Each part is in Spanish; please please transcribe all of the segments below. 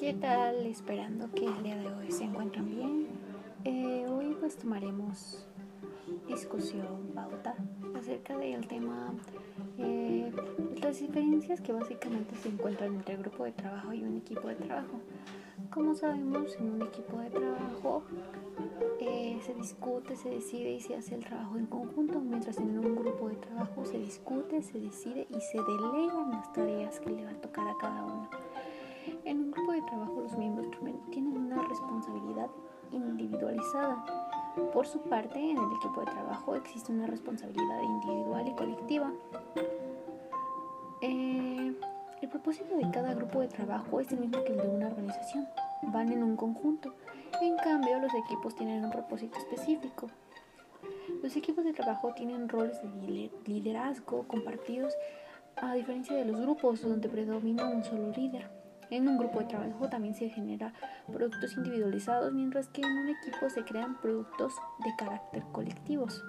¿Qué tal? Esperando que el día de hoy se encuentren bien. Eh, hoy pues tomaremos discusión, pauta, acerca del tema, eh, las diferencias que básicamente se encuentran entre el grupo de trabajo y un equipo de trabajo. Como sabemos, en un equipo de trabajo eh, se discute, se decide y se hace el trabajo en conjunto, mientras en un grupo de trabajo se discute, se decide y se delegan las tareas que le va a tocar a cada uno. En un grupo de trabajo los miembros tienen una responsabilidad individualizada. Por su parte, en el equipo de trabajo existe una responsabilidad individual y colectiva. Eh, el propósito de cada grupo de trabajo es el mismo que el de una organización. Van en un conjunto. En cambio, los equipos tienen un propósito específico. Los equipos de trabajo tienen roles de liderazgo compartidos a diferencia de los grupos donde predomina un solo líder. En un grupo de trabajo también se genera productos individualizados, mientras que en un equipo se crean productos de carácter colectivos,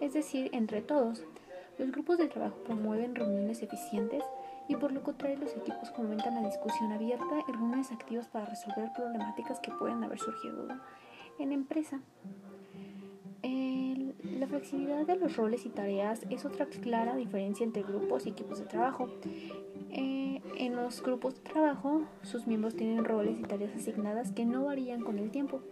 es decir, entre todos. Los grupos de trabajo promueven reuniones eficientes y por lo contrario los equipos fomentan la discusión abierta y reuniones activas para resolver problemáticas que pueden haber surgido en empresa. Flexibilidad de los roles y tareas es otra clara diferencia entre grupos y equipos de trabajo. Eh, en los grupos de trabajo, sus miembros tienen roles y tareas asignadas que no varían con el tiempo,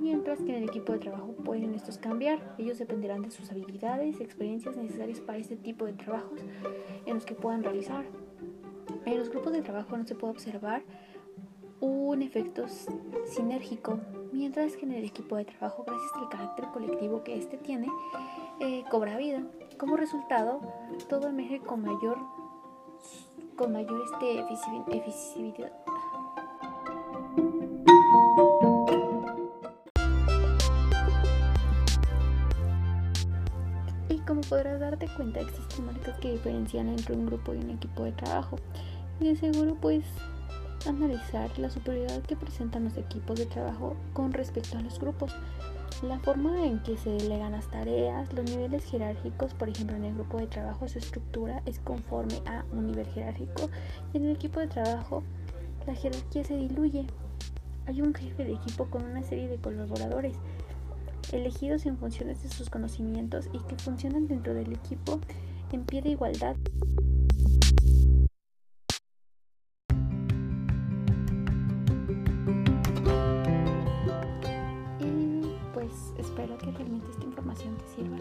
mientras que en el equipo de trabajo pueden estos cambiar. Ellos dependerán de sus habilidades y experiencias necesarias para este tipo de trabajos en los que puedan realizar. En los grupos de trabajo no se puede observar un efecto sinérgico, mientras que en el equipo de trabajo, gracias al carácter colectivo que éste tiene, eh, cobra vida. Como resultado, todo emerge con mayor con mayor este, eficiencia. Y como podrás darte cuenta, existen marcas que diferencian entre un grupo y un equipo de trabajo. Y de seguro analizar la superioridad que presentan los equipos de trabajo con respecto a los grupos. La forma en que se delegan las tareas, los niveles jerárquicos, por ejemplo en el grupo de trabajo su estructura es conforme a un nivel jerárquico y en el equipo de trabajo la jerarquía se diluye. Hay un jefe de equipo con una serie de colaboradores elegidos en funciones de sus conocimientos y que funcionan dentro del equipo en pie de igualdad. Espero que realmente esta información te sirva,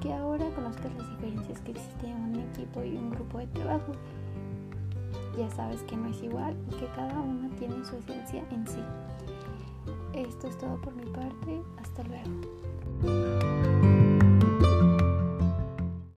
que ahora conozcas las diferencias que existen en un equipo y un grupo de trabajo. Ya sabes que no es igual y que cada uno tiene su esencia en sí. Esto es todo por mi parte. Hasta luego.